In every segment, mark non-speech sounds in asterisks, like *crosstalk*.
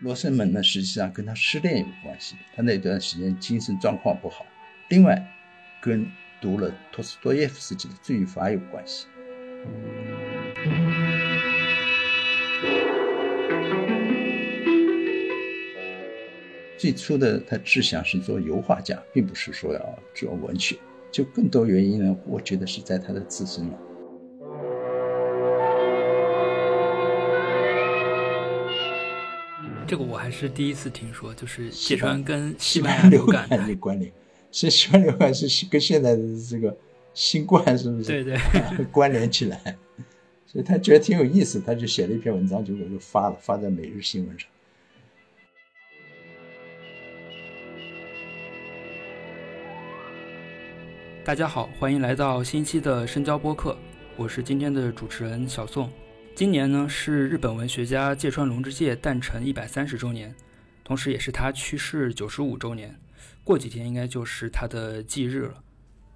罗生门呢，实际上跟他失恋有关系，他那段时间精神状况不好。另外，跟读了托斯托耶夫斯基的《罪与罚》有关系。最初的他志向是做油画家，并不是说要做文学。就更多原因呢，我觉得是在他的自身了。这个我还是第一次听说，就是芥川跟西班牙流感的关联。是西班牙流感是跟现在的这个新冠是不是？对对，*laughs* 关联起来。所以他觉得挺有意思，他就写了一篇文章，结果就发了，发在每日新闻上。大家好，欢迎来到新期的深交播客，我是今天的主持人小宋。今年呢是日本文学家芥川龙之介诞辰一百三十周年，同时也是他去世九十五周年。过几天应该就是他的忌日了。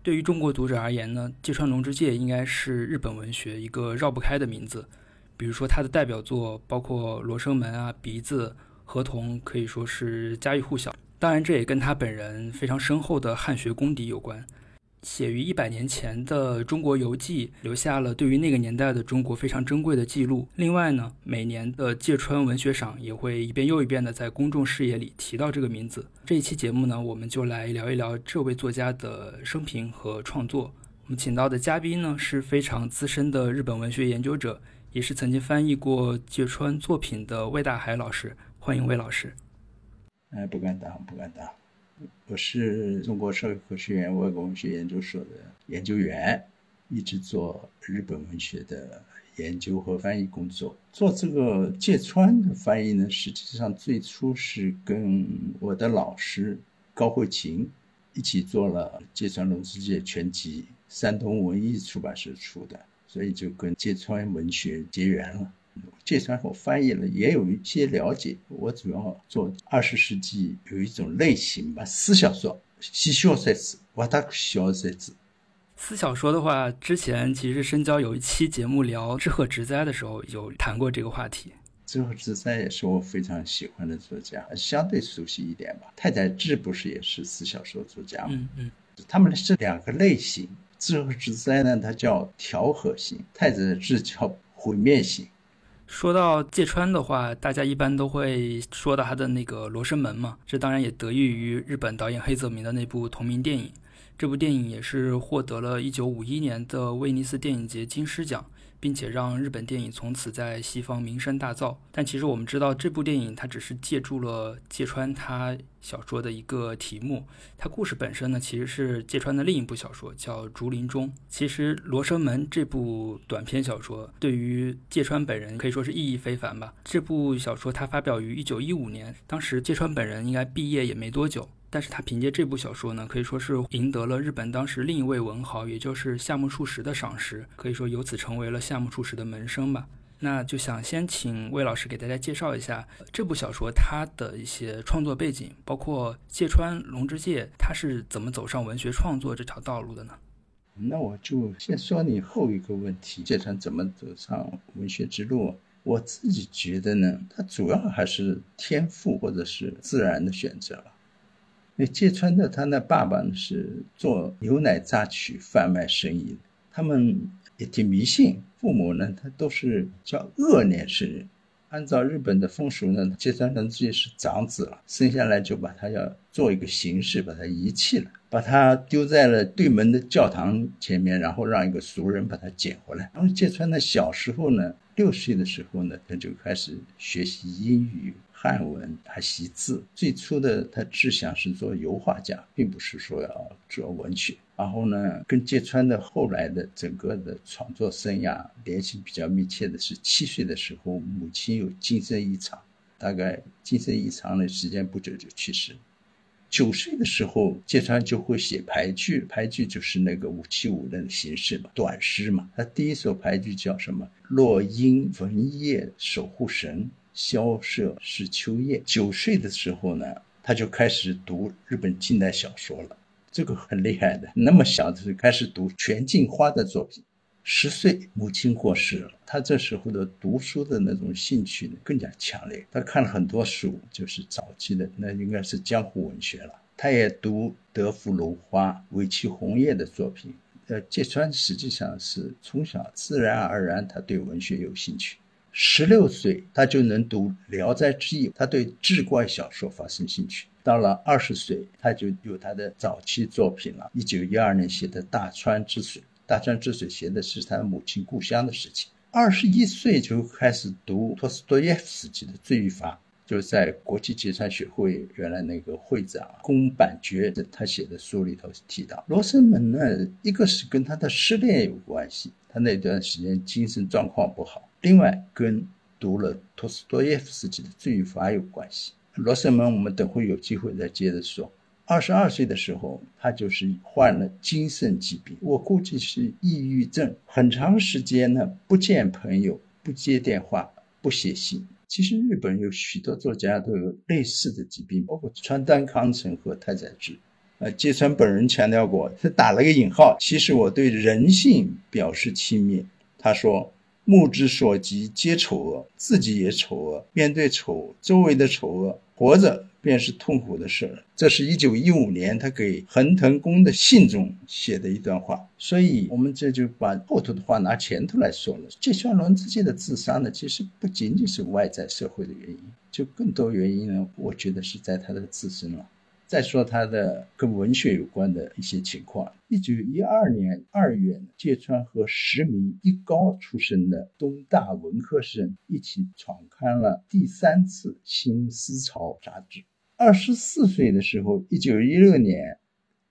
对于中国读者而言呢，芥川龙之介应该是日本文学一个绕不开的名字。比如说他的代表作包括《罗生门》啊，《鼻子》《河童》，可以说是家喻户晓。当然，这也跟他本人非常深厚的汉学功底有关。写于一百年前的《中国游记》留下了对于那个年代的中国非常珍贵的记录。另外呢，每年的芥川文学赏也会一遍又一遍的在公众视野里提到这个名字。这一期节目呢，我们就来聊一聊这位作家的生平和创作。我们请到的嘉宾呢是非常资深的日本文学研究者，也是曾经翻译过芥川作品的魏大海老师。欢迎魏老师。哎，不敢当，不敢当。我是中国社会科学院外国文学研究所的研究员，一直做日本文学的研究和翻译工作。做这个芥川的翻译呢，实际上最初是跟我的老师高慧琴一起做了《芥川龙之介全集》，山东文艺出版社出的，所以就跟芥川文学结缘了。芥川我翻译了，也有一些了解。我主要做二十世纪有一种类型吧，私小说、西小说子、瓦达小说子。私小说的话，之前其实深交有一期节目聊志贺直哉的时候，有谈过这个话题。志贺直哉也是我非常喜欢的作家，相对熟悉一点吧。太宰治不是也是私小说作家吗？嗯嗯，他们是两个类型。志贺直哉呢，他叫调和型；太宰治叫毁灭型。说到芥川的话，大家一般都会说到他的那个《罗生门》嘛，这当然也得益于日本导演黑泽明的那部同名电影。这部电影也是获得了一九五一年的威尼斯电影节金狮奖。并且让日本电影从此在西方名声大噪。但其实我们知道，这部电影它只是借助了芥川他小说的一个题目，它故事本身呢其实是芥川的另一部小说，叫《竹林中》。其实《罗生门》这部短篇小说对于芥川本人可以说是意义非凡吧。这部小说它发表于一九一五年，当时芥川本人应该毕业也没多久。但是他凭借这部小说呢，可以说是赢得了日本当时另一位文豪，也就是夏目漱石的赏识，可以说由此成为了夏目漱石的门生吧。那就想先请魏老师给大家介绍一下这部小说它的一些创作背景，包括芥川龙之介他是怎么走上文学创作这条道路的呢？那我就先说你后一个问题，芥川怎么走上文学之路？我自己觉得呢，他主要还是天赋或者是自然的选择那芥川的他那爸爸呢是做牛奶榨取贩卖生意，他们也挺迷信。父母呢，他都是叫恶年生人。按照日本的风俗呢，芥川龙之介是长子了，生下来就把他要做一个形式，把他遗弃了，把他丢在了对门的教堂前面，然后让一个俗人把他捡回来。然后芥川呢，小时候呢，六岁的时候呢，他就开始学习英语。汉文还习字，最初的他志向是做油画家，并不是说要做文学。然后呢，跟芥川的后来的整个的创作生涯联系比较密切的是，七岁的时候母亲有精神异常，大概精神异常的时间不久就去世。九岁的时候，芥川就会写俳句，俳句就是那个五七五的形式嘛，短诗嘛。他第一首俳句叫什么？落英闻叶守护神。萧瑟是秋叶。九岁的时候呢，他就开始读日本近代小说了，这个很厉害的。那么小就开始读全镜花的作品，十岁，母亲过世了，他这时候的读书的那种兴趣呢更加强烈。他看了很多书，就是早期的，那应该是江湖文学了。他也读德芙芦花、尾崎红叶的作品。呃，芥川实际上是从小自然而然，他对文学有兴趣。十六岁，他就能读《聊斋志异》，他对志怪小说发生兴趣。到了二十岁，他就有他的早期作品了。一九一二年写的《大川之水》。大川之水写的是他母亲故乡的事情。二十一岁就开始读托斯托耶夫斯基的《罪与罚》，就是在国际芥川学会原来那个会长宫坂觉他写的书里头提到，罗生门呢，一个是跟他的失恋有关系，他那段时间精神状况不好；另外跟读了托斯托耶夫斯基的《罪与罚》有关系。罗生门我们等会有机会再接着说。二十二岁的时候，他就是患了精神疾病，我估计是抑郁症。很长时间呢，不见朋友，不接电话，不写信。其实日本有许多作家都有类似的疾病，包括川端康成和太宰治。呃，芥川本人强调过，他打了个引号。其实我对人性表示轻蔑。他说：“目之所及皆丑恶，自己也丑恶。面对丑，周围的丑恶，活着。”便是痛苦的事。这是一九一五年他给横藤公的信中写的一段话，所以我们这就把后头的话拿前头来说了。芥川龙之介的自杀呢，其实不仅仅是外在社会的原因，就更多原因呢，我觉得是在他的自身了。再说他的跟文学有关的一些情况。一九一二年二月，芥川和十名一高出身的东大文科生一起创刊了第三次《新思潮》杂志。二十四岁的时候，一九一六年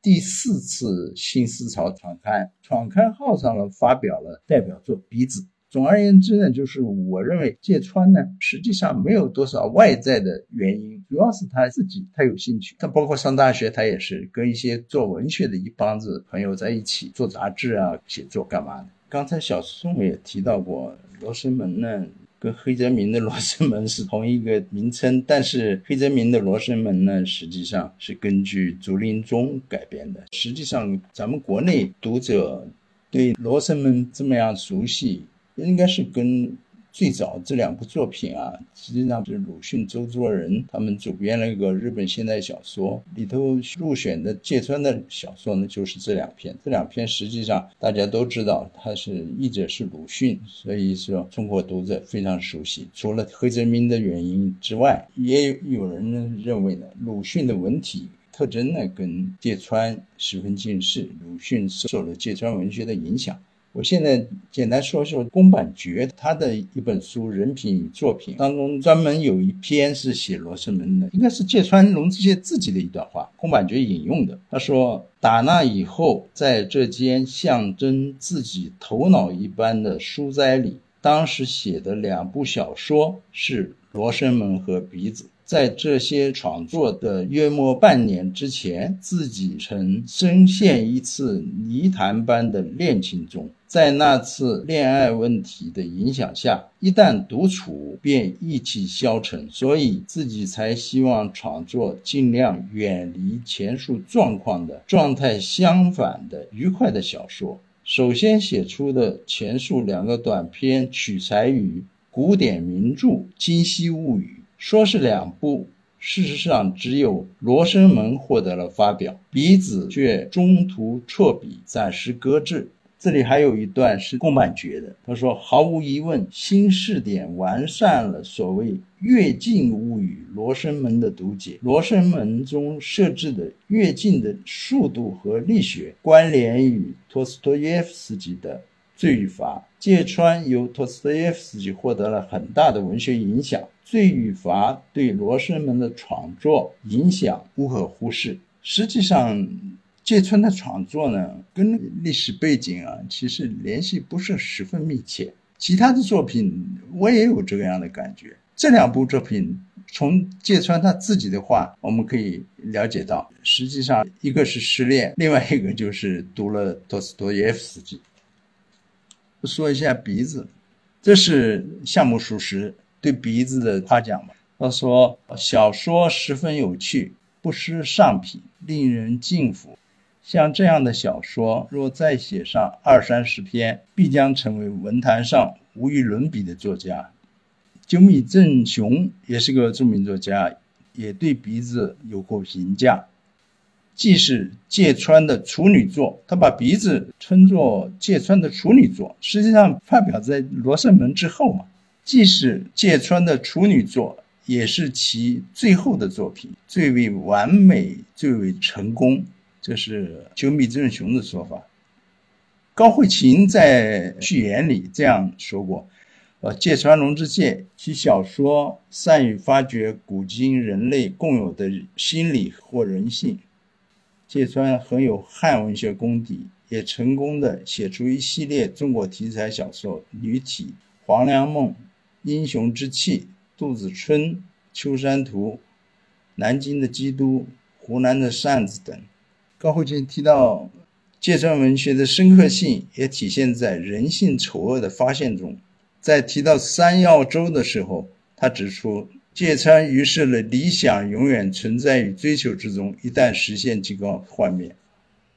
第四次《新思潮》创刊，创刊号上了发表了代表作《鼻子》。总而言之呢，就是我认为芥川呢，实际上没有多少外在的原因，主要是他自己他有兴趣。他包括上大学，他也是跟一些做文学的一帮子朋友在一起做杂志啊、写作干嘛的。刚才小宋也提到过，罗生门呢跟黑泽明的罗生门是同一个名称，但是黑泽明的罗生门呢，实际上是根据竹林中改编的。实际上，咱们国内读者对罗生门这么样熟悉。应该是跟最早这两部作品啊，实际上是鲁迅、周作人他们主编了一个日本现代小说里头入选的芥川的小说呢，就是这两篇。这两篇实际上大家都知道，他是译者是鲁迅，所以说中国读者非常熟悉。除了黑泽明的原因之外，也有人呢认为呢，鲁迅的文体特征呢跟芥川十分近似，鲁迅受了芥川文学的影响。我现在简单说说宫坂觉他的一本书《人品与作品》当中，专门有一篇是写罗生门的，应该是芥川龙之介自己的一段话，宫坂觉引用的。他说：“打那以后，在这间象征自己头脑一般的书斋里，当时写的两部小说是《罗生门》和《鼻子》。”在这些创作的约莫半年之前，自己曾深陷一次泥潭般的恋情中，在那次恋爱问题的影响下，一旦独处便意气消沉，所以自己才希望创作尽量远离前述状况的状态相反的愉快的小说。首先写出的前述两个短篇取材于古典名著《今昔物语》。说是两部，事实上只有《罗生门》获得了发表，《鼻子》却中途辍笔，暂时搁置。这里还有一段是宫坂觉的，他说：“毫无疑问，新试点完善了所谓《跃进物语》《罗生门》的读解，《罗生门》中设置的跃进的速度和力学，关联与托斯托耶夫斯基的。”罪与罚，芥川由托斯托耶夫斯基获得了很大的文学影响。罪与罚对罗生门的创作影响无可忽视。实际上，芥川的创作呢，跟历史背景啊，其实联系不是十分密切。其他的作品我也有这样的感觉。这两部作品，从芥川他自己的话，我们可以了解到，实际上一个是失恋，另外一个就是读了托斯托耶夫斯基。说一下鼻子，这是夏目漱石对鼻子的夸奖吧。他说：“小说十分有趣，不失上品，令人敬服。像这样的小说，若再写上二三十篇，必将成为文坛上无与伦比的作家。久米正雄也是个著名作家，也对鼻子有过评价。既是芥川的处女作，他把鼻子称作芥川的处女作，实际上发表在《罗生门》之后嘛。既是芥川的处女作，也是其最后的作品，最为完美，最为成功。这是久米正雄的说法。高慧琴在序言里这样说过：“呃，芥川龙之介其小说善于发掘古今人类共有的心理或人性。芥川很有汉文学功底，也成功的写出一系列中国题材小说，《女体》《黄粱梦》《英雄之气》《杜子春》《秋山图》《南京的基督》《湖南的扇子》等。”高慧琴提到，芥川文学的深刻性也体现在人性丑恶的发现中。在提到三要洲的时候，他指出，芥川预示了理想永远存在于追求之中，一旦实现即告幻灭。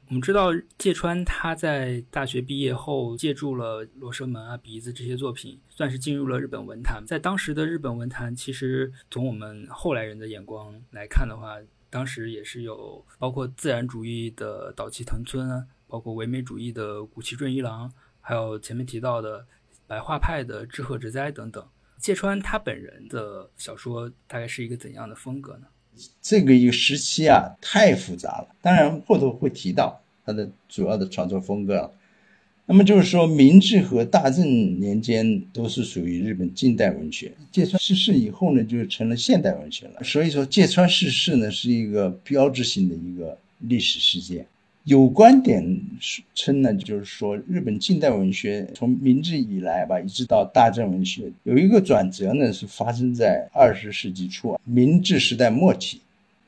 我们知道，芥川他在大学毕业后，借助了《罗生门》啊、《鼻子》这些作品，算是进入了日本文坛。在当时的日本文坛，其实从我们后来人的眼光来看的话，当时也是有包括自然主义的岛崎藤村，包括唯美主义的谷崎润一郎，还有前面提到的白话派的志贺直哉等等。芥川他本人的小说大概是一个怎样的风格呢？这个一个时期啊，太复杂了。当然后头会提到他的主要的创作风格。那么就是说，明治和大正年间都是属于日本近代文学。芥川逝世以后呢，就成了现代文学了。所以说，芥川逝世呢，是一个标志性的一个历史事件。有观点称呢，就是说，日本近代文学从明治以来吧，一直到大正文学，有一个转折呢，是发生在二十世纪初，明治时代末期，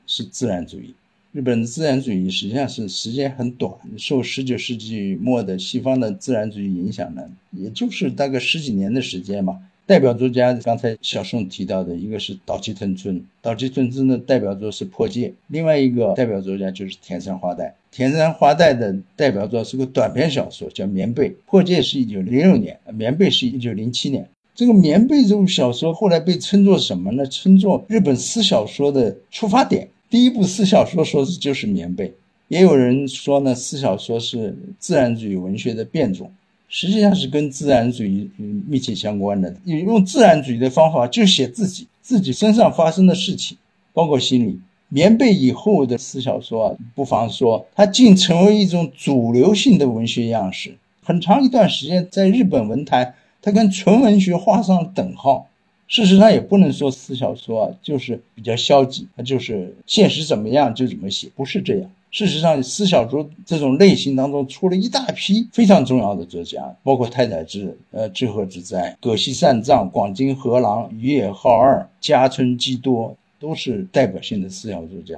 是自然主义。日本的自然主义实际上是时间很短，受十九世纪末的西方的自然主义影响呢，也就是大概十几年的时间吧。代表作家刚才小宋提到的一个是岛崎藤村，岛崎藤村的代表作是《破戒》，另外一个代表作家就是田山花代。田山花代的代表作是个短篇小说，叫《棉被》。《破戒》是一九零六年，《棉被》是一九零七年。这个《棉被》这部小说后来被称作什么呢？称作日本私小说的出发点。第一部私小说说是就是棉被，也有人说呢，私小说是自然主义文学的变种，实际上是跟自然主义密切相关的。用自然主义的方法就写自己自己身上发生的事情，包括心理。棉被以后的私小说啊，不妨说它竟成为一种主流性的文学样式。很长一段时间，在日本文坛，它跟纯文学画上等号。事实上也不能说私小说啊就是比较消极，它就是现实怎么样就怎么写，不是这样。事实上，私小说这种类型当中出了一大批非常重要的作家，包括太宰治、呃志贺直哉、葛西善藏、广津河郎、宇野浩二、加村基多，都是代表性的私小作家。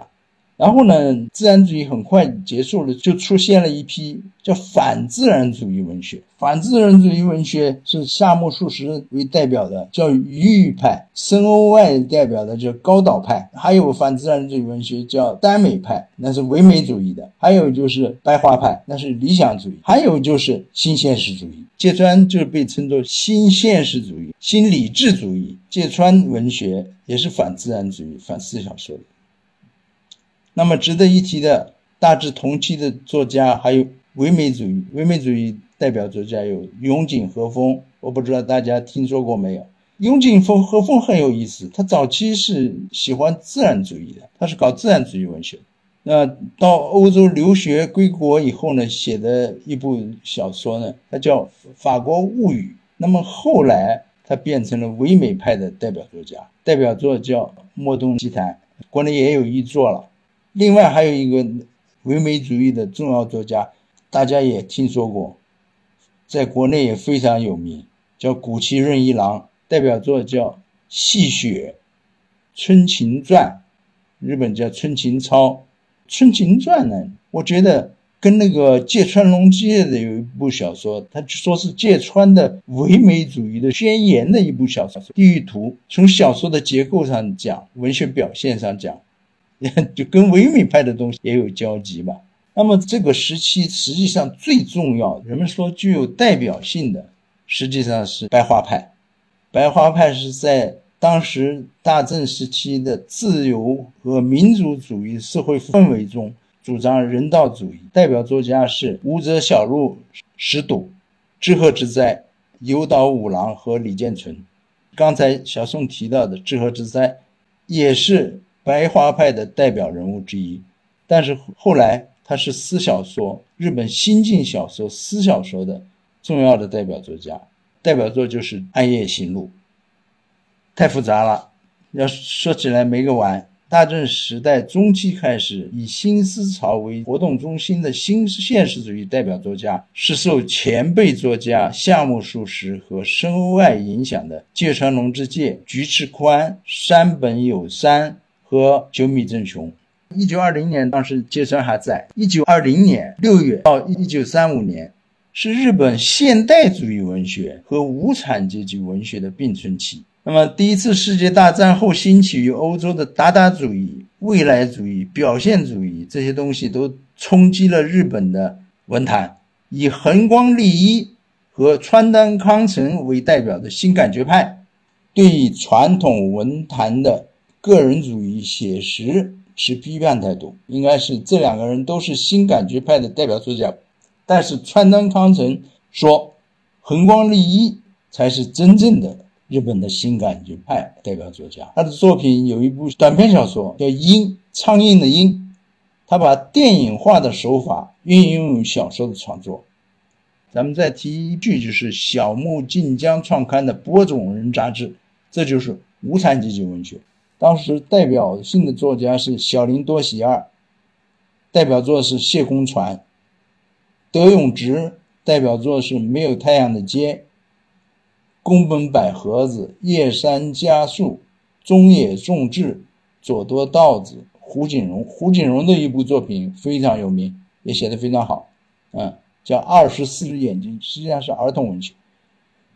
然后呢，自然主义很快结束了，就出现了一批叫反自然主义文学。反自然主义文学是夏目漱石为代表的，叫鱼派；森欧外代表的叫高岛派。还有反自然主义文学叫耽美派，那是唯美主义的；还有就是白话派，那是理想主义；还有就是新现实主义。芥川就被称作新现实主义、新理智主义。芥川文学也是反自然主义、反思想说的。那么值得一提的，大致同期的作家还有唯美主义。唯美主义代表作家有永井和风，我不知道大家听说过没有？永井风和风很有意思，他早期是喜欢自然主义的，他是搞自然主义文学。那到欧洲留学归国以后呢，写的一部小说呢，它叫《法国物语》。那么后来他变成了唯美派的代表作家，代表作叫《莫东奇谭》，国内也有译作了。另外还有一个唯美主义的重要作家，大家也听说过，在国内也非常有名，叫谷崎润一郎，代表作叫《戏雪》《春情传》，日本叫《春情操》。《春情传》呢，我觉得跟那个芥川龙之介的有一部小说，他说是芥川的唯美主义的宣言的一部小说《地狱图》，从小说的结构上讲，文学表现上讲。*laughs* 就跟唯美派的东西也有交集吧。那么这个时期实际上最重要，人们说具有代表性的，实际上是白花派。白花派是在当时大正时期的自由和民主主义社会氛围中，主张人道主义。代表作家是武则小路石笃、志贺直哉、有岛五郎和李建存。刚才小宋提到的志贺直哉，也是白花派的代表人物之一。但是后来。他是私小说，日本新晋小说私小说的重要的代表作家，代表作就是《暗夜行路》。太复杂了，要说起来没个完。大正时代中期开始，以新思潮为活动中心的新现实主义代表作家，是受前辈作家夏目漱石和深欧爱影响的芥川龙之介、菊池宽、山本有山和久米正雄。一九二零年，当时芥川还在。一九二零年六月到一九三五年，是日本现代主义文学和无产阶级文学的并存期。那么，第一次世界大战后兴起于欧洲的达达主义、未来主义、表现主义这些东西，都冲击了日本的文坛。以横光利一和川端康成为代表的新感觉派，对于传统文坛的个人主义写实。持批判态度，应该是这两个人都是新感觉派的代表作家，但是川端康成说，横光利一才是真正的日本的新感觉派代表作家。他的作品有一部短篇小说叫《鹰》，苍蝇的鹰，他把电影化的手法运用于小说的创作。咱们再提一句，就是小木晋江创刊的《播种人》杂志，这就是无产阶级文学。当时代表性的作家是小林多喜二，代表作是《谢公船》；德永直代表作是《没有太阳的街》；宫本百合子、叶山家树、中野重治、佐多道子、胡锦荣。胡锦荣的一部作品非常有名，也写得非常好，嗯，叫《二十四只眼睛》，实际上是儿童文学。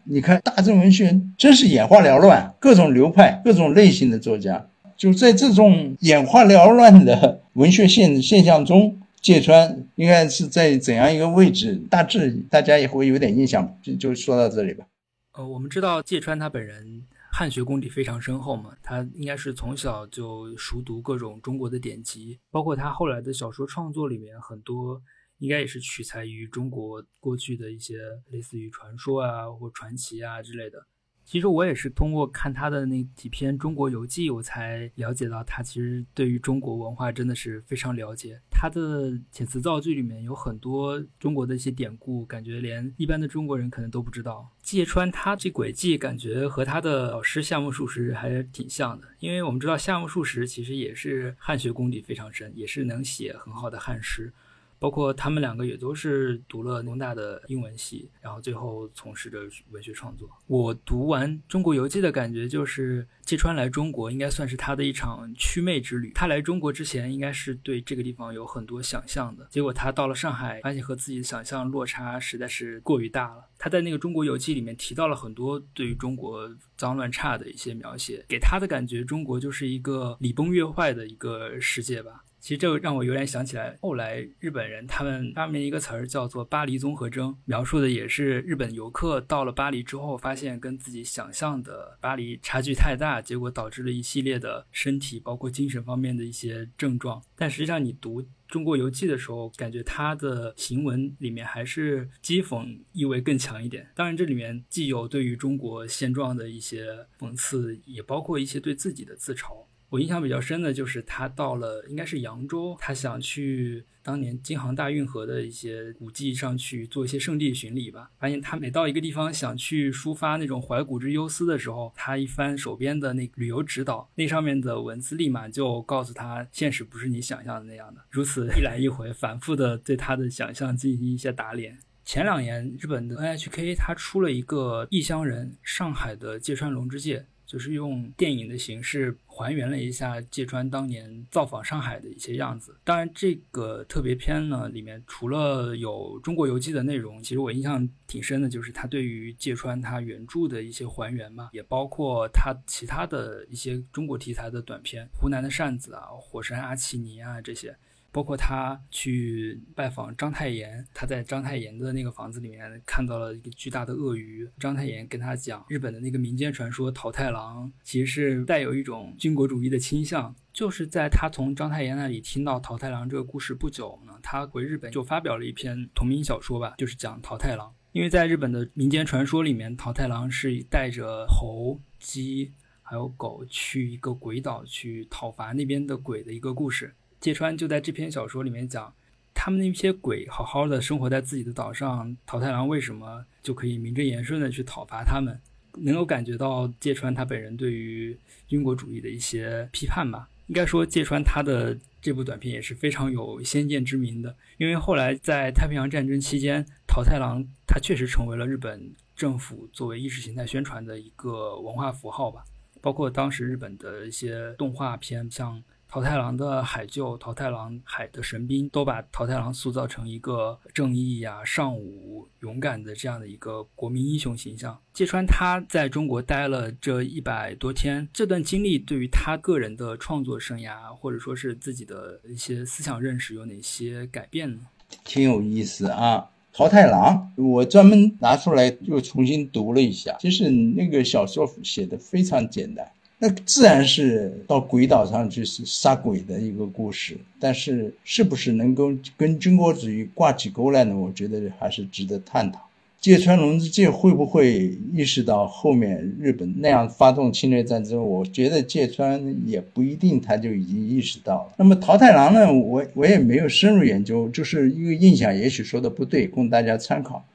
你看，大正文学真是眼花缭乱，各种流派、各种类型的作家，就在这种眼花缭乱的文学现现象中，芥川应该是在怎样一个位置？大致大家也会有点印象，就就说到这里吧。呃，我们知道芥川他本人汉学功底非常深厚嘛，他应该是从小就熟读各种中国的典籍，包括他后来的小说创作里面很多。应该也是取材于中国过去的一些类似于传说啊或传奇啊之类的。其实我也是通过看他的那几篇《中国游记》，我才了解到他其实对于中国文化真的是非常了解。他的遣词造句里面有很多中国的一些典故，感觉连一般的中国人可能都不知道。芥川他这轨迹感觉和他的老师夏目漱石还是挺像的，因为我们知道夏目漱石其实也是汉学功底非常深，也是能写很好的汉诗。包括他们两个也都是读了农大的英文系，然后最后从事着文学创作。我读完《中国游记》的感觉就是，芥川来中国应该算是他的一场祛魅之旅。他来中国之前应该是对这个地方有很多想象的，结果他到了上海，发现和自己的想象落差实在是过于大了。他在那个《中国游记》里面提到了很多对于中国脏乱差的一些描写，给他的感觉，中国就是一个礼崩乐坏的一个世界吧。其实这让我有点想起来，后来日本人他们发明一个词儿叫做“巴黎综合征”，描述的也是日本游客到了巴黎之后，发现跟自己想象的巴黎差距太大，结果导致了一系列的身体包括精神方面的一些症状。但实际上，你读《中国游记》的时候，感觉他的行文里面还是讥讽意味更强一点。当然，这里面既有对于中国现状的一些讽刺，也包括一些对自己的自嘲。我印象比较深的就是他到了应该是扬州，他想去当年京杭大运河的一些古迹上去做一些圣地巡礼吧。发现他每到一个地方想去抒发那种怀古之忧思的时候，他一翻手边的那旅游指导，那上面的文字立马就告诉他，现实不是你想象的那样的。如此一来一回，反复的对他的想象进行一些打脸。前两年日本的 NHK 他出了一个《异乡人》，上海的芥川龙之介。就是用电影的形式还原了一下芥川当年造访上海的一些样子。当然，这个特别篇呢，里面除了有中国游记的内容，其实我印象挺深的，就是他对于芥川他原著的一些还原嘛，也包括他其他的一些中国题材的短片，《湖南的扇子》啊，《火山阿奇尼》啊这些。包括他去拜访章太炎，他在章太炎的那个房子里面看到了一个巨大的鳄鱼。章太炎跟他讲，日本的那个民间传说桃太郎其实是带有一种军国主义的倾向。就是在他从章太炎那里听到桃太郎这个故事不久呢，他回日本就发表了一篇同名小说吧，就是讲桃太郎。因为在日本的民间传说里面，桃太郎是带着猴、鸡还有狗去一个鬼岛去讨伐那边的鬼的一个故事。芥川就在这篇小说里面讲，他们那些鬼好好的生活在自己的岛上，桃太郎为什么就可以名正言顺的去讨伐他们？能够感觉到芥川他本人对于军国主义的一些批判吧。应该说，芥川他的这部短片也是非常有先见之明的，因为后来在太平洋战争期间，桃太郎他确实成为了日本政府作为意识形态宣传的一个文化符号吧，包括当时日本的一些动画片，像。桃太郎的海救，桃太郎海的神兵都把桃太郎塑造成一个正义呀、尚武、勇敢的这样的一个国民英雄形象。芥川他在中国待了这一百多天，这段经历对于他个人的创作生涯，或者说是自己的一些思想认识有哪些改变呢？挺有意思啊！桃太郎，我专门拿出来又重新读了一下，其实那个小说写的非常简单。那自然是到鬼岛上去杀鬼的一个故事，但是是不是能够跟军国主义挂起钩来呢？我觉得还是值得探讨。芥川龙之介会不会意识到后面日本那样发动侵略战争？我觉得芥川也不一定，他就已经意识到了。那么桃太郎呢？我我也没有深入研究，就是一个印象，也许说的不对，供大家参考。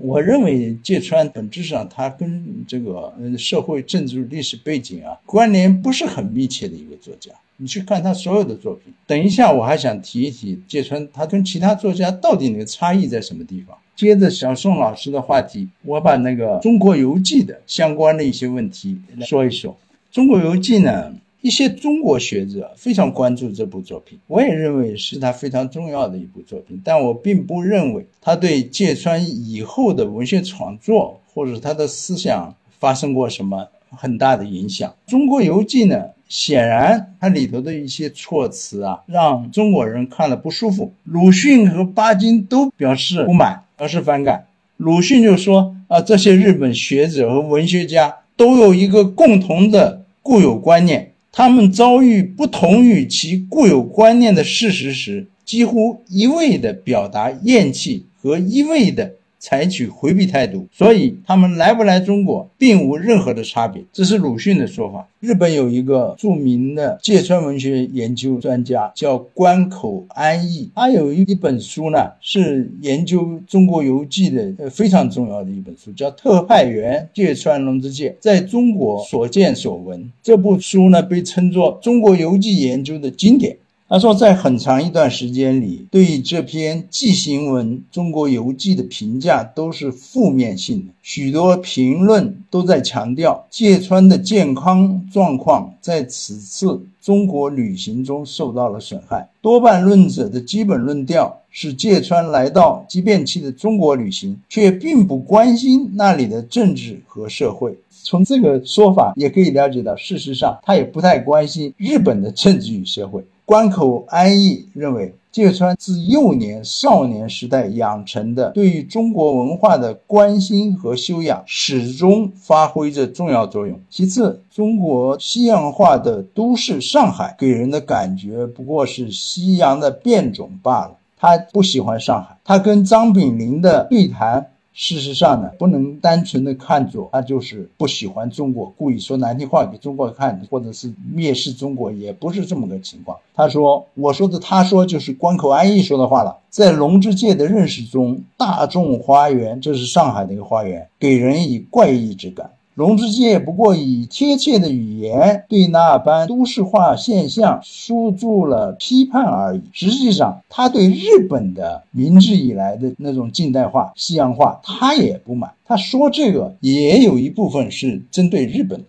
我认为芥川本质上他跟这个社会政治历史背景啊关联不是很密切的一个作家。你去看他所有的作品。等一下我还想提一提芥川，他跟其他作家到底那个差异在什么地方？接着小宋老师的话题，我把那个《中国游记》的相关的一些问题说一说。《中国游记》呢？一些中国学者非常关注这部作品，我也认为是他非常重要的一部作品，但我并不认为他对芥川以后的文学创作或者他的思想发生过什么很大的影响。《中国游记》呢，显然它里头的一些措辞啊，让中国人看了不舒服。鲁迅和巴金都表示不满，表示反感。鲁迅就说啊，这些日本学者和文学家都有一个共同的固有观念。他们遭遇不同于其固有观念的事实时，几乎一味地表达厌弃和一味的采取回避态度，所以他们来不来中国并无任何的差别。这是鲁迅的说法。日本有一个著名的芥川文学研究专家叫关口安义，他有一一本书呢，是研究《中国游记》的呃非常重要的一本书，叫《特派员芥川龙之介在中国所见所闻》。这部书呢，被称作《中国游记》研究的经典。他说，在很长一段时间里，对于这篇纪行文《中国游记》的评价都是负面性的。许多评论都在强调芥川的健康状况在此次中国旅行中受到了损害。多半论者的基本论调是，芥川来到即便期的中国旅行，却并不关心那里的政治和社会。从这个说法也可以了解到，事实上他也不太关心日本的政治与社会。关口安逸认为，芥川自幼年、少年时代养成的对于中国文化的关心和修养，始终发挥着重要作用。其次，中国西洋化的都市上海给人的感觉不过是西洋的变种罢了。他不喜欢上海，他跟张炳麟的对谈。事实上呢，不能单纯的看作他就是不喜欢中国，故意说难听话给中国看，或者是蔑视中国，也不是这么个情况。他说：“我说的，他说就是关口安逸说的话了。”在龙之介的认识中，大众花园这是上海的一个花园，给人以怪异之感。龙之介不过以贴切的语言对那般都市化现象输注了批判而已。实际上，他对日本的明治以来的那种近代化、西洋化，他也不满。他说这个也有一部分是针对日本的。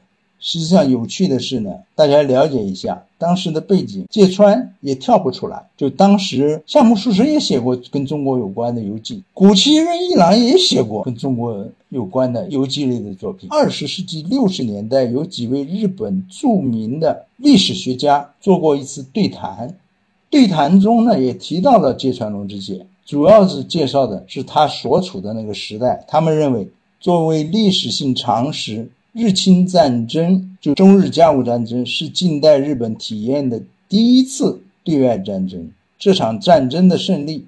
实际上，有趣的是呢，大家了解一下当时的背景，芥川也跳不出来。就当时，夏目漱石也写过跟中国有关的游记，谷崎润一郎也写过跟中国有关的游记类的作品。二十世纪六十年代，有几位日本著名的历史学家做过一次对谈。对谈中呢，也提到了芥川龙之介，主要是介绍的是他所处的那个时代。他们认为，作为历史性常识，日清战争就中日甲午战争是近代日本体验的第一次对外战争。这场战争的胜利，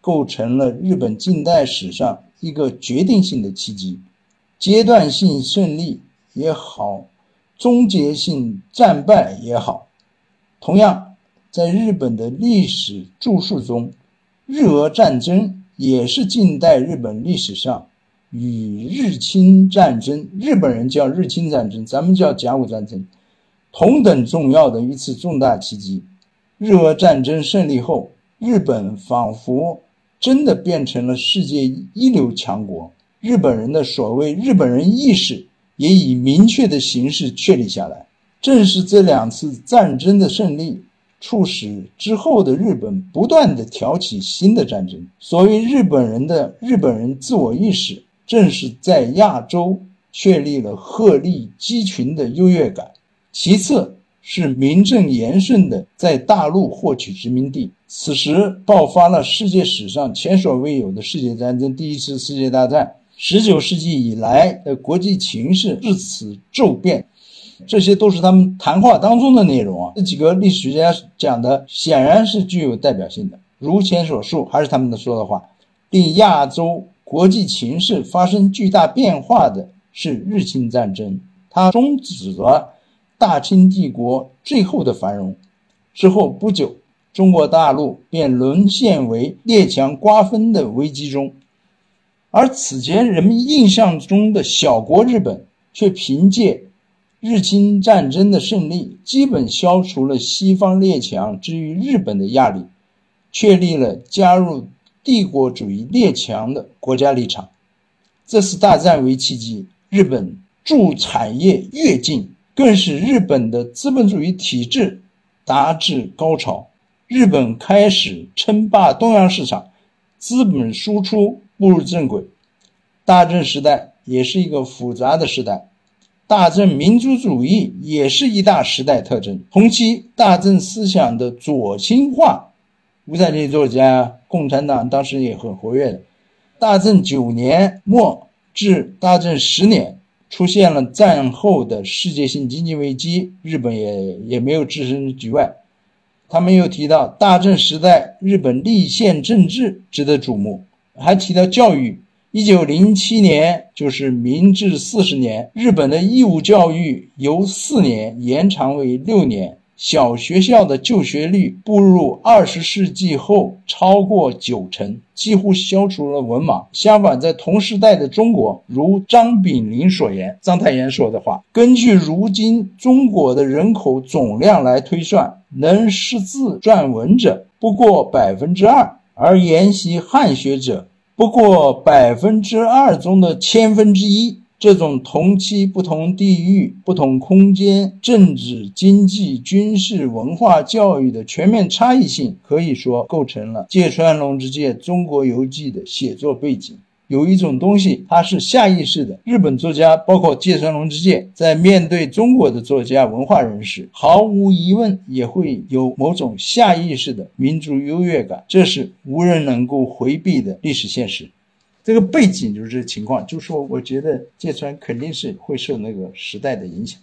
构成了日本近代史上一个决定性的契机。阶段性胜利也好，终结性战败也好，同样。在日本的历史著述中，日俄战争也是近代日本历史上与日清战争（日本人叫日清战争，咱们叫甲午战争）同等重要的一次重大契机。日俄战争胜利后，日本仿佛真的变成了世界一流强国，日本人的所谓日本人意识也以明确的形式确立下来。正是这两次战争的胜利。促使之后的日本不断的挑起新的战争。所谓日本人的日本人自我意识，正是在亚洲确立了鹤立鸡群的优越感。其次是名正言顺的在大陆获取殖民地。此时爆发了世界史上前所未有的世界战争——第一次世界大战。十九世纪以来的国际情势至此骤变。这些都是他们谈话当中的内容啊。这几个历史学家讲的显然是具有代表性的。如前所述，还是他们的说的话，令亚洲国际情势发生巨大变化的是日清战争，它终止了大清帝国最后的繁荣。之后不久，中国大陆便沦陷为列强瓜分的危机中，而此前人们印象中的小国日本，却凭借。日清战争的胜利基本消除了西方列强之于日本的压力，确立了加入帝国主义列强的国家立场。这次大战为契机，日本助产业跃进，更使日本的资本主义体制达至高潮。日本开始称霸东洋市场，资本输出步入正轨。大正时代也是一个复杂的时代。大正民族主义也是一大时代特征。同期，大正思想的左倾化，无产阶级作家、共产党当时也很活跃的。大正九年末至大正十年，出现了战后的世界性经济危机，日本也也没有置身局外。他们又提到大正时代日本立宪政治值得瞩目，还提到教育。一九零七年，就是明治四十年，日本的义务教育由四年延长为六年，小学校的就学率步入二十世纪后超过九成，几乎消除了文盲。相反，在同时代的中国，如张炳麟所言，章太炎说的话，根据如今中国的人口总量来推算，能识字撰文者不过百分之二，而研习汉学者。不过百分之二中的千分之一，这种同期不同地域、不同空间、政治、经济、军事、文化、教育的全面差异性，可以说构成了芥川龙之介《中国游记》的写作背景。有一种东西，它是下意识的。日本作家，包括芥川龙之介，在面对中国的作家、文化人士，毫无疑问也会有某种下意识的民族优越感，这是无人能够回避的历史现实。这个背景就是这情况，就说我觉得芥川肯定是会受那个时代的影响。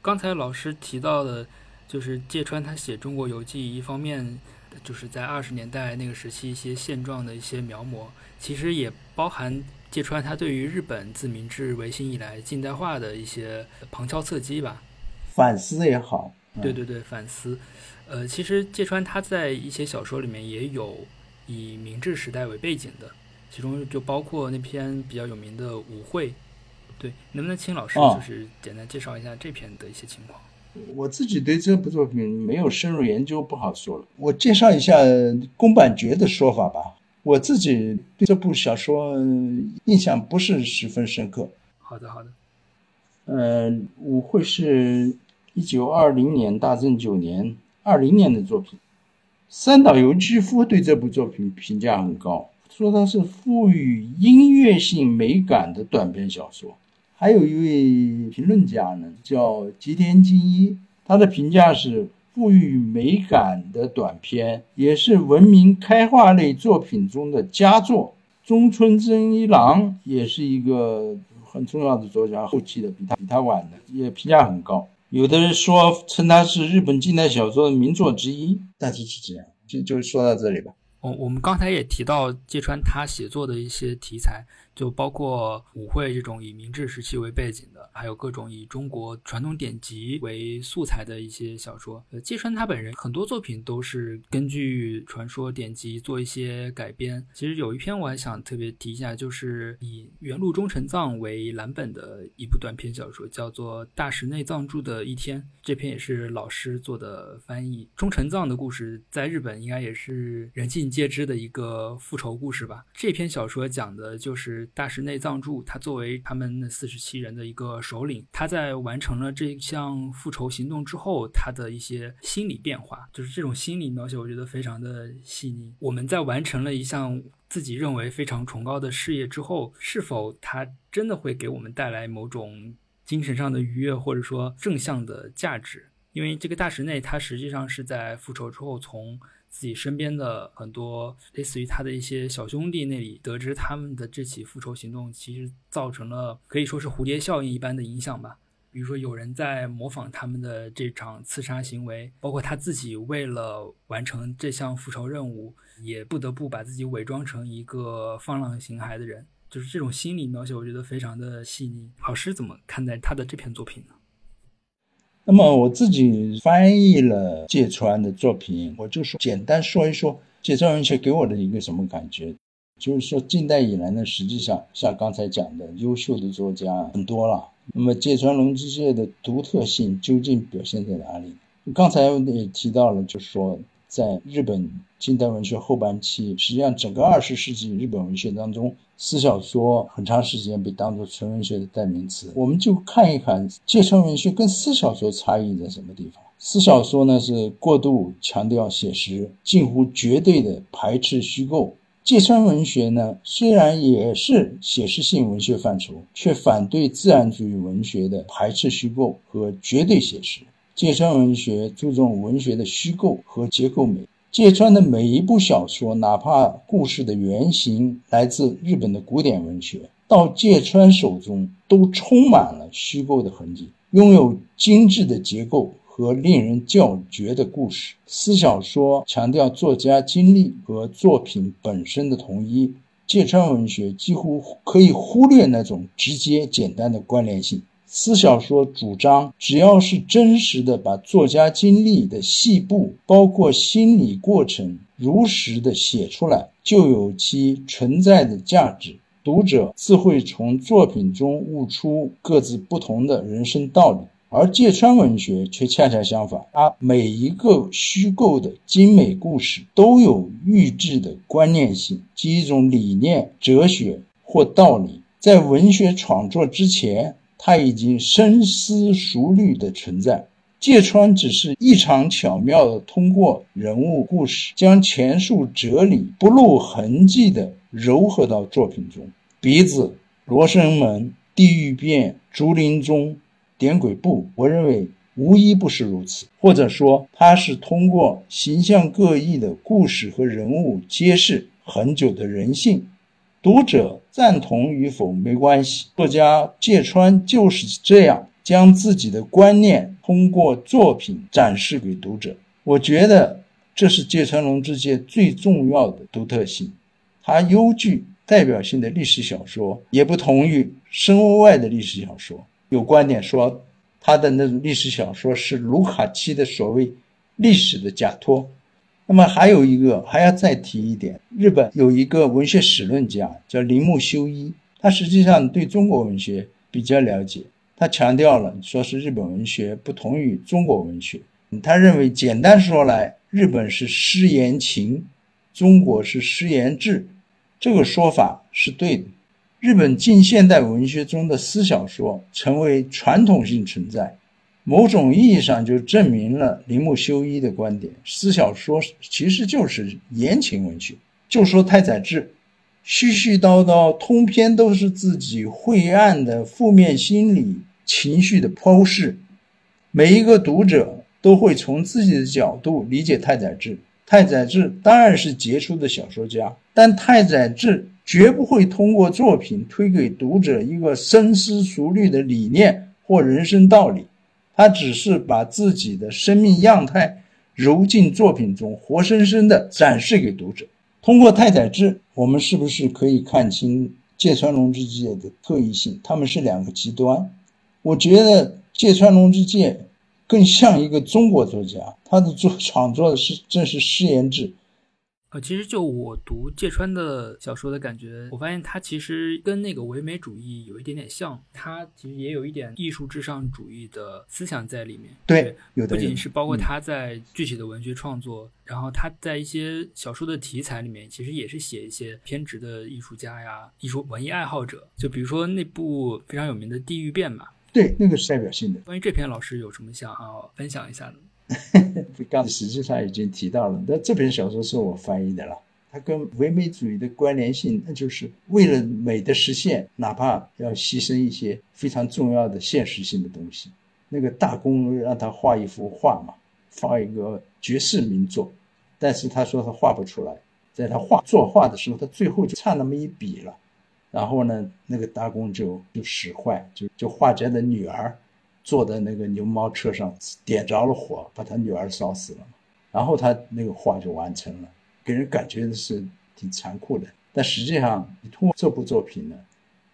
刚才老师提到的，就是芥川他写《中国游记》，一方面就是在二十年代那个时期一些现状的一些描摹。其实也包含芥川他对于日本自明治维新以来近代化的一些旁敲侧击吧，反思也好。对对对，反思。呃，其实芥川他在一些小说里面也有以明治时代为背景的，其中就包括那篇比较有名的《舞会》。对，能不能请老师就是简单介绍一下这篇的一些情况？我自己对这部作品没有深入研究，不好说了。我介绍一下宫坂觉的说法吧。我自己对这部小说印象不是十分深刻。好的，好的。嗯，舞会是一九二零年大正九年二零年的作品。三岛由纪夫对这部作品评价很高，说它是赋予音乐性美感的短篇小说。还有一位评论家呢，叫吉田金一，他的评价是。赋予美感的短篇，也是文明开化类作品中的佳作。中村真一郎也是一个很重要的作家，后期的比他比他晚的，也评价很高。有的人说称他是日本近代小说的名作之一，大体是这样。就就说到这里吧。我，我们刚才也提到芥川他写作的一些题材。就包括舞会这种以明治时期为背景的，还有各种以中国传统典籍为素材的一些小说。呃，芥川他本人很多作品都是根据传说典籍做一些改编。其实有一篇我还想特别提一下，就是以原路忠臣藏为蓝本的一部短篇小说，叫做《大石内藏助的一天》。这篇也是老师做的翻译。忠臣藏的故事在日本应该也是人尽皆知的一个复仇故事吧？这篇小说讲的就是。大石内藏助，他作为他们那四十七人的一个首领，他在完成了这项复仇行动之后，他的一些心理变化，就是这种心理描写，我觉得非常的细腻。我们在完成了一项自己认为非常崇高的事业之后，是否他真的会给我们带来某种精神上的愉悦，或者说正向的价值？因为这个大石内，他实际上是在复仇之后从。自己身边的很多类似于他的一些小兄弟那里得知他们的这起复仇行动，其实造成了可以说是蝴蝶效应一般的影响吧。比如说有人在模仿他们的这场刺杀行为，包括他自己为了完成这项复仇任务，也不得不把自己伪装成一个放浪形骸的人。就是这种心理描写，我觉得非常的细腻。老师怎么看待他的这篇作品呢？那么我自己翻译了芥川的作品，我就说简单说一说芥川文学给我的一个什么感觉。就是说近代以来呢，实际上像刚才讲的，优秀的作家很多了。那么芥川龙之介的独特性究竟表现在哪里？刚才也提到了，就是说。在日本近代文学后半期，实际上整个二十世纪日本文学当中，私小说很长时间被当作纯文学的代名词。我们就看一看芥川文学跟私小说差异在什么地方。私小说呢是过度强调写实，近乎绝对的排斥虚构；芥川文学呢虽然也是写实性文学范畴，却反对自然主义文学的排斥虚构和绝对写实。芥川文学注重文学的虚构和结构美。芥川的每一部小说，哪怕故事的原型来自日本的古典文学，到芥川手中都充满了虚构的痕迹，拥有精致的结构和令人叫绝的故事。私小说强调作家经历和作品本身的统一，芥川文学几乎可以忽略那种直接简单的关联性。私小说主张，只要是真实的把作家经历的细部，包括心理过程，如实的写出来，就有其存在的价值。读者自会从作品中悟出各自不同的人生道理。而芥川文学却恰恰相反，它每一个虚构的精美故事都有预制的观念性，即一种理念、哲学或道理，在文学创作之前。他已经深思熟虑的存在，芥川只是异常巧妙的通过人物故事，将前述哲理不露痕迹的糅合到作品中。鼻子、罗生门、地狱变、竹林中、点鬼步，我认为无一不是如此。或者说，他是通过形象各异的故事和人物，揭示很久的人性。读者赞同与否没关系，作家芥川就是这样将自己的观念通过作品展示给读者。我觉得这是芥川龙之介最重要的独特性。他优具代表性的历史小说，也不同于生物外的历史小说。有观点说，他的那种历史小说是卢卡奇的所谓历史的假托。那么还有一个还要再提一点，日本有一个文学史论家叫铃木修一，他实际上对中国文学比较了解。他强调了，说是日本文学不同于中国文学。他认为，简单说来，日本是诗言情，中国是诗言志，这个说法是对的。日本近现代文学中的私小说成为传统性存在。某种意义上就证明了铃木修一的观点：私小说其实就是言情文学。就说太宰治，絮絮叨叨，通篇都是自己晦暗的负面心理情绪的剖析。每一个读者都会从自己的角度理解太宰治。太宰治当然是杰出的小说家，但太宰治绝不会通过作品推给读者一个深思熟虑的理念或人生道理，他只是把自己的生命样态揉进作品中，活生生的展示给读者。通过太宰治，我们是不是可以看清芥川龙之介的特异性？他们是两个极端。我觉得芥川龙之介更像一个中国作家，他的作 *laughs* 创作的是正是诗言志。呃，其实就我读芥川的小说的感觉，我发现他其实跟那个唯美主义有一点点像，他其实也有一点艺术至上主义的思想在里面。对，有的不仅是包括他在具体的文学创作，然后他在一些小说的题材里面，其实也是写一些偏执的艺术家呀、艺术文艺爱好者。就比如说那部非常有名的《地狱变》嘛，对，那个是代表性的。关于这篇，老师有什么想要分享一下的？*laughs* 刚实际上已经提到了，那这篇小说是我翻译的了。它跟唯美主义的关联性，那就是为了美的实现，哪怕要牺牲一些非常重要的现实性的东西。那个大公让他画一幅画嘛，画一个绝世名作，但是他说他画不出来，在他画作画的时候，他最后就差那么一笔了。然后呢，那个大公就就使坏，就就画家的女儿。坐在那个牛毛车上，点着了火，把他女儿烧死了然后他那个画就完成了，给人感觉是挺残酷的。但实际上，你通过这部作品呢，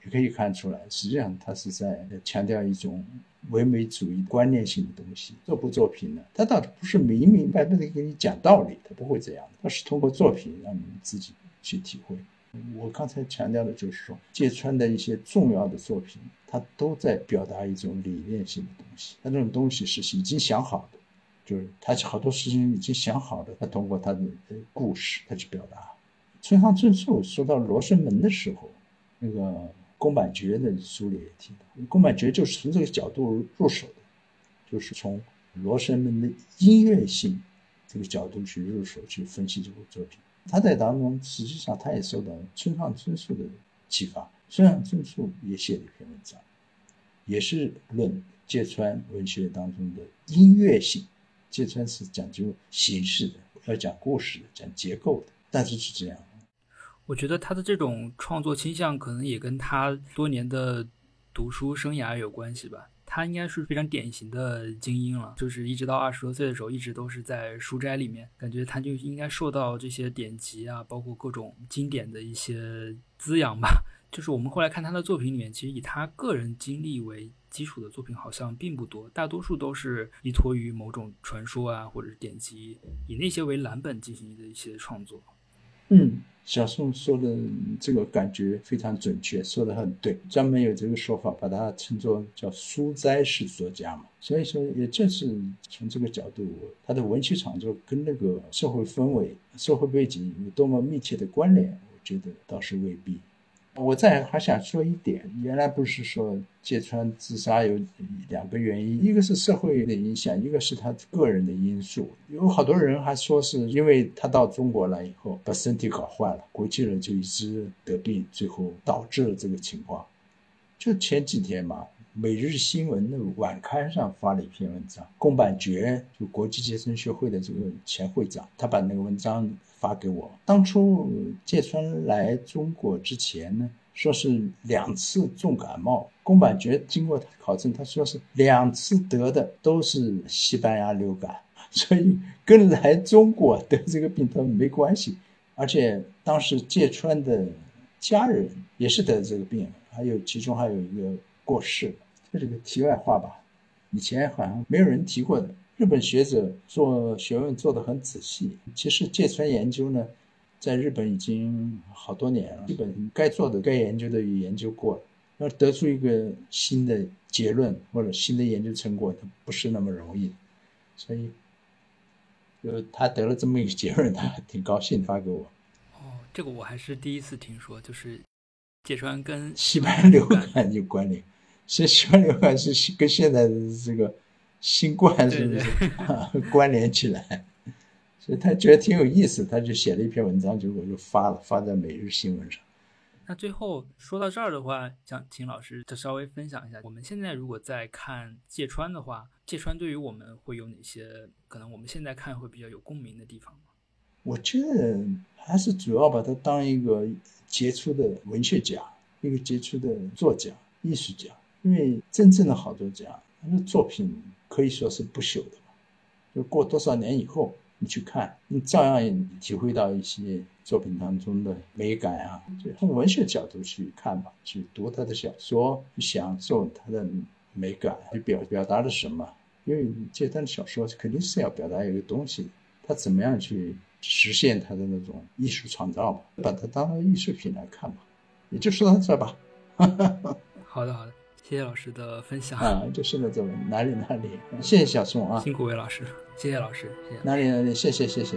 也可以看出来，实际上他是在强调一种唯美主义观念性的东西。这部作品呢，他倒不是明明白白的给你讲道理，他不会这样，他是通过作品让你们自己去体会。我刚才强调的就是说，芥川的一些重要的作品，他都在表达一种理念性的东西。他这种东西是已经想好的，就是他好多事情已经想好的，他通过他的故事他去表达。村上春树说到罗生门的时候，那个宫坂觉的书里也提到，宫坂觉就是从这个角度入手的，就是从罗生门的音乐性这个角度去入手去分析这部作品。他在当中，实际上他也受到村上春树的启发。村上春树也写了一篇文章，也是论芥川文学当中的音乐性。芥川是讲究形式的，要讲故事的，讲结构的，但是是这样。我觉得他的这种创作倾向，可能也跟他多年的读书生涯有关系吧。他应该是非常典型的精英了，就是一直到二十多岁的时候，一直都是在书斋里面，感觉他就应该受到这些典籍啊，包括各种经典的一些滋养吧。就是我们后来看他的作品里面，其实以他个人经历为基础的作品好像并不多，大多数都是依托于某种传说啊，或者是典籍，以那些为蓝本进行的一些创作。小宋说的这个感觉非常准确，说的很对。专门有这个说法，把它称作叫书斋式作家嘛。所以说，也正是从这个角度，他的文学创作跟那个社会氛围、社会背景有多么密切的关联，我觉得倒是未必。我再还想说一点，原来不是说芥川自杀有两个原因，一个是社会的影响，一个是他个人的因素。有好多人还说是因为他到中国来以后把身体搞坏了，回去了就一直得病，最后导致了这个情况。就前几天嘛。每日新闻的晚刊上发了一篇文章，宫坂觉就国际健身学会的这个前会长，他把那个文章发给我。当初芥川来中国之前呢，说是两次重感冒，宫坂觉经过考证，他说是两次得的都是西班牙流感，所以跟来中国得这个病都没关系。而且当时芥川的家人也是得这个病，还有其中还有一个过世。这是个题外话吧，以前好像没有人提过的。日本学者做学问做得很仔细。其实芥川研究呢，在日本已经好多年了，基本该做的、该研究的也研究过了。要得出一个新的结论或者新的研究成果，它不是那么容易。所以，就他得了这么一个结论，他挺高兴发给我。哦，这个我还是第一次听说，就是芥川跟西班牙流感有关联。以西班牙流感是跟现在的这个新冠是不是关联起来？所以他觉得挺有意思，他就写了一篇文章，结果就发了，发在每日新闻上。那最后说到这儿的话，想请老师再稍微分享一下，我们现在如果在看芥川的话，芥川对于我们会有哪些可能我们现在看会比较有共鸣的地方吗？我觉得还是主要把他当一个杰出的文学家，一个杰出的作家、艺术家。因为真正的好作家，他的作品可以说是不朽的。就过多少年以后，你去看，你照样体会到一些。作品当中的美感啊，就从文学角度去看吧，去读他的小说，去享受他的美感，去表表达了什么？因为这他的小说肯定是要表达一个东西，他怎么样去实现他的那种艺术创造吧？把它当成艺术品来看吧。也就说到这吧。*laughs* 好的，好的，谢谢老师的分享。啊，就现在这么，哪里哪里，谢谢小宋啊，辛苦魏老师，谢谢老师，谢谢。哪里哪里，谢谢谢谢。